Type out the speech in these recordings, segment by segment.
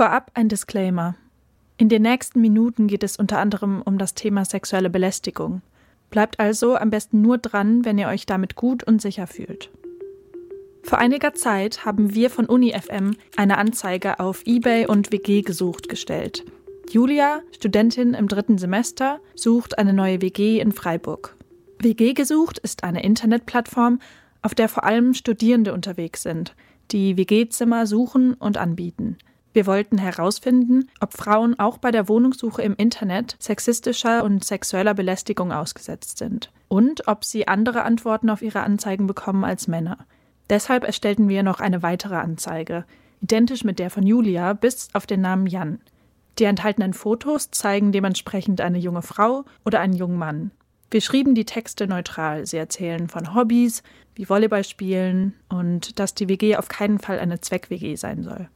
Vorab ein Disclaimer. In den nächsten Minuten geht es unter anderem um das Thema sexuelle Belästigung. Bleibt also am besten nur dran, wenn ihr euch damit gut und sicher fühlt. Vor einiger Zeit haben wir von UniFM eine Anzeige auf eBay und WG gesucht gestellt. Julia, Studentin im dritten Semester, sucht eine neue WG in Freiburg. WG gesucht ist eine Internetplattform, auf der vor allem Studierende unterwegs sind, die WG-Zimmer suchen und anbieten. Wir wollten herausfinden, ob Frauen auch bei der Wohnungssuche im Internet sexistischer und sexueller Belästigung ausgesetzt sind und ob sie andere Antworten auf ihre Anzeigen bekommen als Männer. Deshalb erstellten wir noch eine weitere Anzeige, identisch mit der von Julia, bis auf den Namen Jan. Die enthaltenen Fotos zeigen dementsprechend eine junge Frau oder einen jungen Mann. Wir schrieben die Texte neutral. Sie erzählen von Hobbys, wie Volleyball spielen und dass die WG auf keinen Fall eine Zweck-WG sein soll.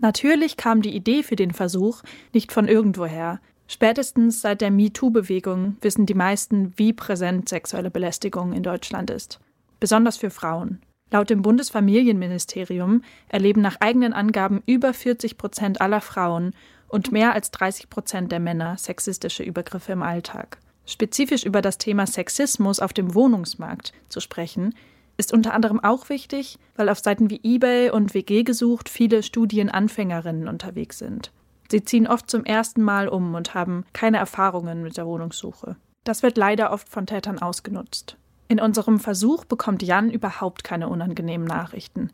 Natürlich kam die Idee für den Versuch nicht von irgendwoher. Spätestens seit der MeToo-Bewegung wissen die meisten, wie präsent sexuelle Belästigung in Deutschland ist. Besonders für Frauen. Laut dem Bundesfamilienministerium erleben nach eigenen Angaben über 40 Prozent aller Frauen und mehr als 30 Prozent der Männer sexistische Übergriffe im Alltag. Spezifisch über das Thema Sexismus auf dem Wohnungsmarkt zu sprechen, ist unter anderem auch wichtig, weil auf Seiten wie eBay und WG gesucht viele Studienanfängerinnen unterwegs sind. Sie ziehen oft zum ersten Mal um und haben keine Erfahrungen mit der Wohnungssuche. Das wird leider oft von Tätern ausgenutzt. In unserem Versuch bekommt Jan überhaupt keine unangenehmen Nachrichten.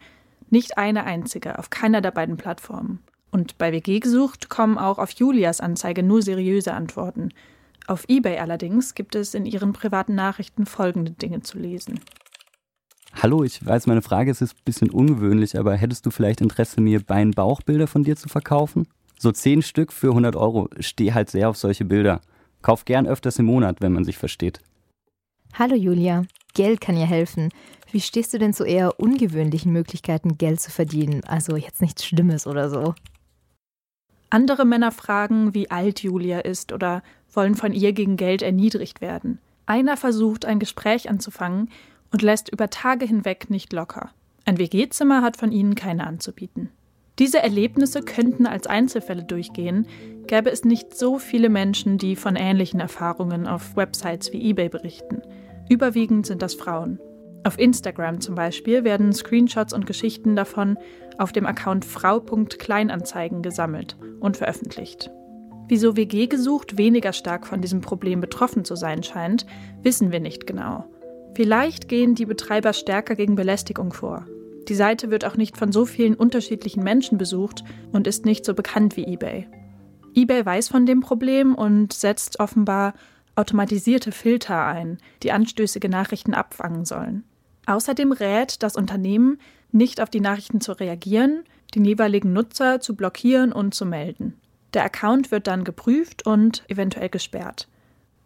Nicht eine einzige, auf keiner der beiden Plattformen. Und bei WG gesucht kommen auch auf Julias Anzeige nur seriöse Antworten. Auf eBay allerdings gibt es in ihren privaten Nachrichten folgende Dinge zu lesen. Hallo, ich weiß, meine Frage ist ein bisschen ungewöhnlich, aber hättest du vielleicht Interesse, mir Bein-Bauchbilder von dir zu verkaufen? So zehn Stück für 100 Euro. Stehe halt sehr auf solche Bilder. Kauf gern öfters im Monat, wenn man sich versteht. Hallo Julia, Geld kann ja helfen. Wie stehst du denn zu eher ungewöhnlichen Möglichkeiten, Geld zu verdienen? Also jetzt nichts Schlimmes oder so. Andere Männer fragen, wie alt Julia ist oder wollen von ihr gegen Geld erniedrigt werden. Einer versucht, ein Gespräch anzufangen und lässt über Tage hinweg nicht locker. Ein WG-Zimmer hat von ihnen keine anzubieten. Diese Erlebnisse könnten als Einzelfälle durchgehen, gäbe es nicht so viele Menschen, die von ähnlichen Erfahrungen auf Websites wie eBay berichten. Überwiegend sind das Frauen. Auf Instagram zum Beispiel werden Screenshots und Geschichten davon auf dem Account frau.kleinanzeigen gesammelt und veröffentlicht. Wieso WG gesucht weniger stark von diesem Problem betroffen zu sein scheint, wissen wir nicht genau. Vielleicht gehen die Betreiber stärker gegen Belästigung vor. Die Seite wird auch nicht von so vielen unterschiedlichen Menschen besucht und ist nicht so bekannt wie eBay. eBay weiß von dem Problem und setzt offenbar automatisierte Filter ein, die anstößige Nachrichten abfangen sollen. Außerdem rät das Unternehmen, nicht auf die Nachrichten zu reagieren, den jeweiligen Nutzer zu blockieren und zu melden. Der Account wird dann geprüft und eventuell gesperrt.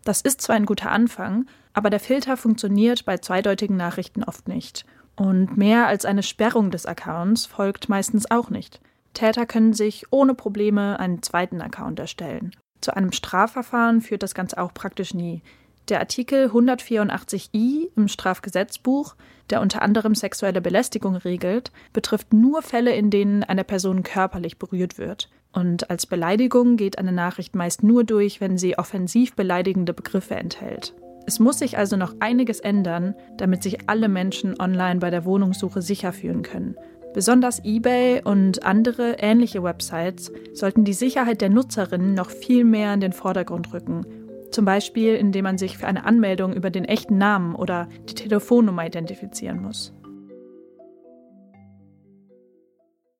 Das ist zwar ein guter Anfang, aber der Filter funktioniert bei zweideutigen Nachrichten oft nicht. Und mehr als eine Sperrung des Accounts folgt meistens auch nicht. Täter können sich ohne Probleme einen zweiten Account erstellen. Zu einem Strafverfahren führt das Ganze auch praktisch nie. Der Artikel 184i im Strafgesetzbuch, der unter anderem sexuelle Belästigung regelt, betrifft nur Fälle, in denen eine Person körperlich berührt wird. Und als Beleidigung geht eine Nachricht meist nur durch, wenn sie offensiv beleidigende Begriffe enthält. Es muss sich also noch einiges ändern, damit sich alle Menschen online bei der Wohnungssuche sicher fühlen können. Besonders eBay und andere ähnliche Websites sollten die Sicherheit der Nutzerinnen noch viel mehr in den Vordergrund rücken. Zum Beispiel, indem man sich für eine Anmeldung über den echten Namen oder die Telefonnummer identifizieren muss.